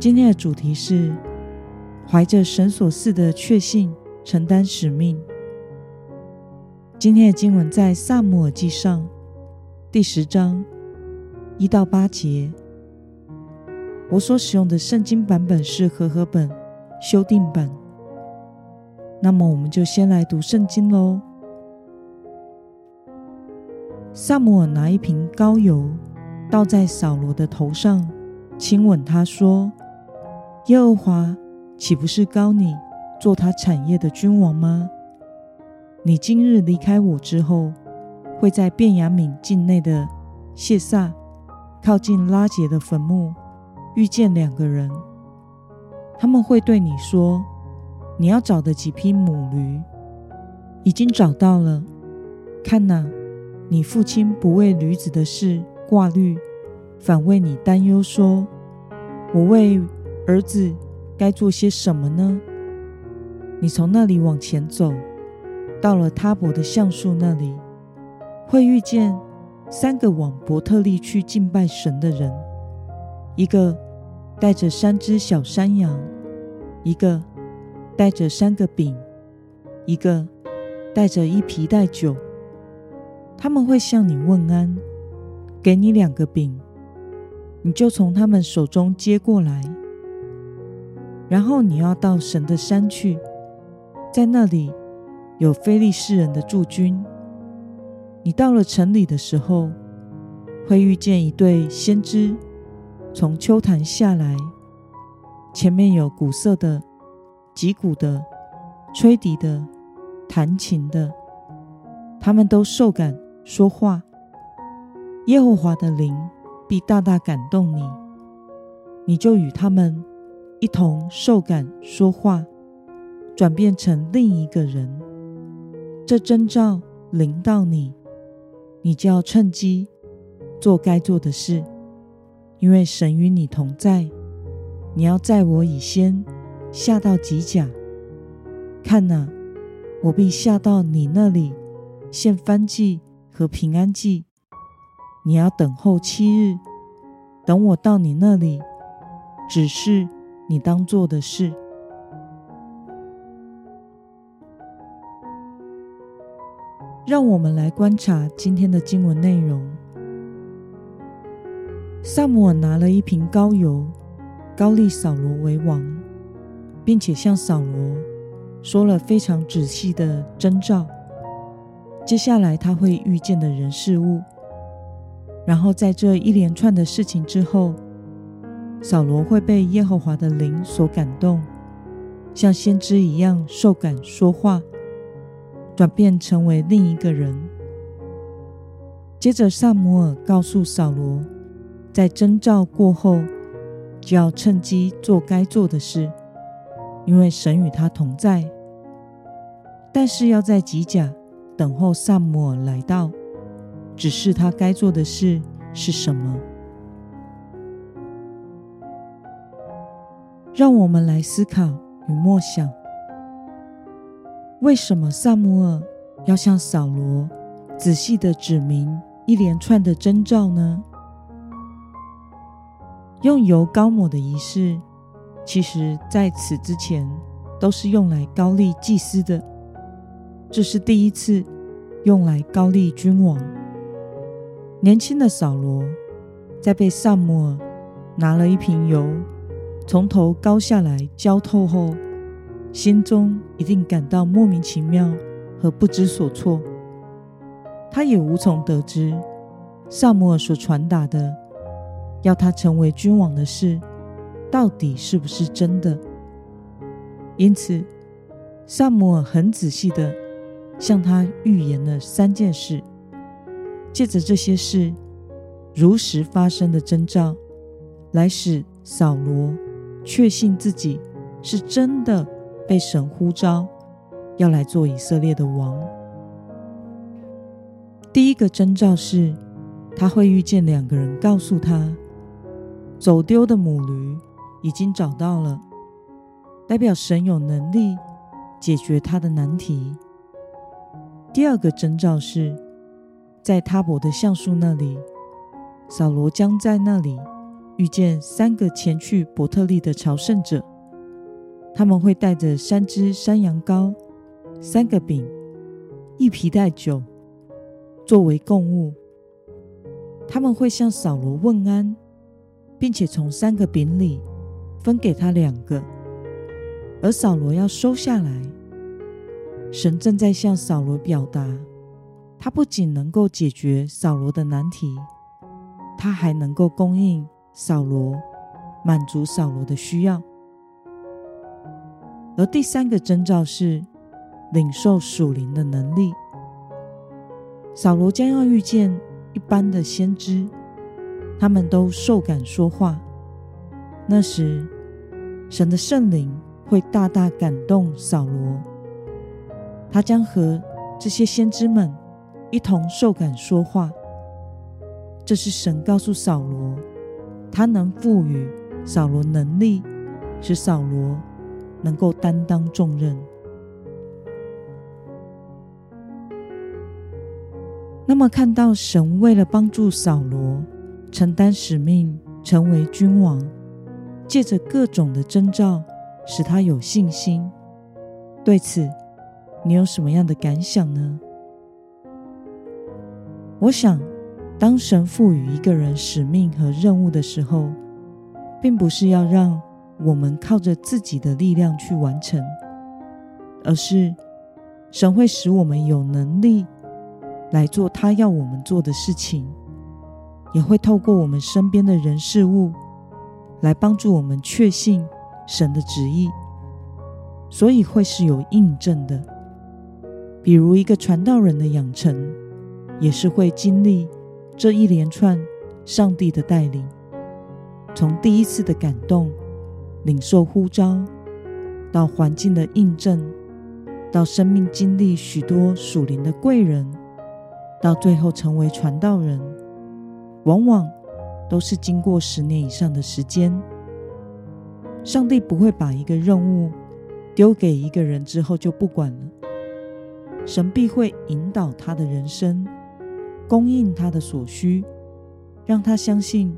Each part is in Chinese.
今天的主题是怀着神所赐的确信，承担使命。今天的经文在萨姆尔记上第十章一到八节。我所使用的圣经版本是和合本修订版。那么，我们就先来读圣经喽。萨姆尔拿一瓶膏油倒在扫罗的头上，亲吻他说：“耶和华岂不是膏你做他产业的君王吗？你今日离开我之后，会在便雅悯境内的谢萨，靠近拉杰的坟墓，遇见两个人。他们会对你说：你要找的几匹母驴，已经找到了。看哪。”你父亲不为驴子的事挂虑，反为你担忧，说：“我为儿子该做些什么呢？”你从那里往前走，到了他伯的橡树那里，会遇见三个往伯特利去敬拜神的人，一个带着三只小山羊，一个带着三个饼，一个带着一皮带酒。他们会向你问安，给你两个饼，你就从他们手中接过来。然后你要到神的山去，在那里有非利士人的驻军。你到了城里的时候，会遇见一对先知从秋坛下来，前面有鼓瑟的、击鼓的、吹笛的、弹琴的，他们都受感。说话，耶和华的灵必大大感动你，你就与他们一同受感说话，转变成另一个人。这征兆临到你，你就要趁机做该做的事，因为神与你同在。你要在我以先下到吉甲，看哪，我必下到你那里献燔祭。和平安祭，你要等候七日，等我到你那里，只是你当做的事。让我们来观察今天的经文内容。萨姆尔拿了一瓶膏油，高利扫罗为王，并且向扫罗说了非常仔细的征兆。接下来他会遇见的人事物，然后在这一连串的事情之后，扫罗会被耶和华的灵所感动，像先知一样受感说话，转变成为另一个人。接着，萨姆尔告诉扫罗，在征兆过后，就要趁机做该做的事，因为神与他同在。但是要在吉甲。等候萨姆尔来到，只是他该做的事是什么。让我们来思考与默想：为什么萨姆尔要向扫罗仔细的指明一连串的征兆呢？用油膏抹的仪式，其实在此之前都是用来高丽祭司的。这是第一次用来高丽君王。年轻的扫罗在被萨姆尔拿了一瓶油从头高下来浇透后，心中一定感到莫名其妙和不知所措。他也无从得知萨摩尔所传达的要他成为君王的事到底是不是真的。因此，萨摩尔很仔细的。向他预言了三件事，借着这些事如实发生的征兆，来使扫罗确信自己是真的被神呼召，要来做以色列的王。第一个征兆是，他会遇见两个人，告诉他走丢的母驴已经找到了，代表神有能力解决他的难题。第二个征兆是，在他伯的橡树那里，扫罗将在那里遇见三个前去伯特利的朝圣者，他们会带着三只山羊羔、三个饼、一皮带酒。作为供物，他们会向扫罗问安，并且从三个饼里分给他两个，而扫罗要收下来。神正在向扫罗表达，他不仅能够解决扫罗的难题，他还能够供应扫罗，满足扫罗的需要。而第三个征兆是领受属灵的能力。扫罗将要遇见一般的先知，他们都受感说话。那时，神的圣灵会大大感动扫罗，他将和这些先知们一同受感说话。这是神告诉扫罗，他能赋予扫罗能力，使扫罗能够担当重任。那么，看到神为了帮助扫罗承担使命，成为君王，借着各种的征兆，使他有信心。对此，你有什么样的感想呢？我想，当神赋予一个人使命和任务的时候，并不是要让我们靠着自己的力量去完成，而是神会使我们有能力。来做他要我们做的事情，也会透过我们身边的人事物来帮助我们确信神的旨意，所以会是有印证的。比如一个传道人的养成，也是会经历这一连串上帝的带领，从第一次的感动、领受呼召，到环境的印证，到生命经历许多属灵的贵人。到最后成为传道人，往往都是经过十年以上的时间。上帝不会把一个任务丢给一个人之后就不管了，神必会引导他的人生，供应他的所需，让他相信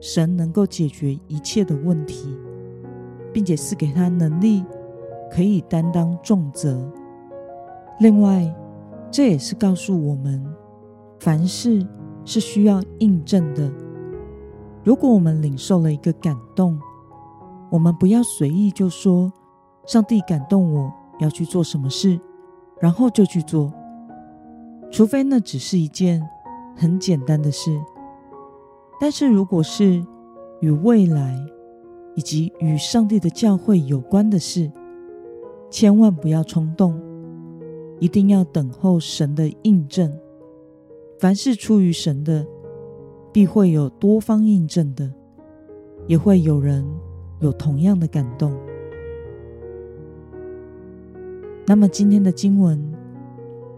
神能够解决一切的问题，并且赐给他能力，可以担当重责。另外，这也是告诉我们。凡事是需要印证的。如果我们领受了一个感动，我们不要随意就说“上帝感动我要去做什么事”，然后就去做，除非那只是一件很简单的事。但是如果是与未来以及与上帝的教会有关的事，千万不要冲动，一定要等候神的印证。凡是出于神的，必会有多方印证的，也会有人有同样的感动。那么今天的经文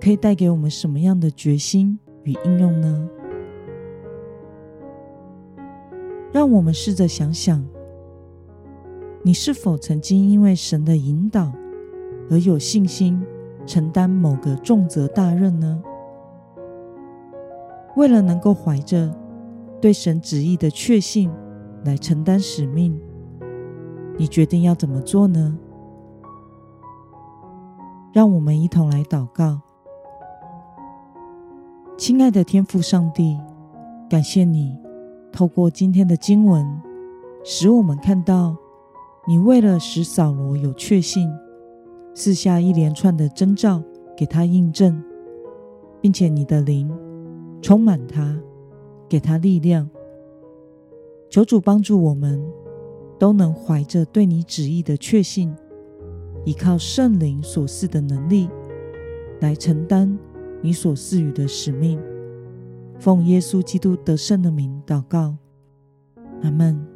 可以带给我们什么样的决心与应用呢？让我们试着想想，你是否曾经因为神的引导而有信心承担某个重责大任呢？为了能够怀着对神旨意的确信来承担使命，你决定要怎么做呢？让我们一同来祷告。亲爱的天父上帝，感谢你透过今天的经文，使我们看到你为了使扫罗有确信，赐下一连串的征兆给他印证，并且你的灵。充满他，给他力量。求主帮助我们，都能怀着对你旨意的确信，依靠圣灵所赐的能力，来承担你所赐予的使命。奉耶稣基督得胜的名祷告，阿门。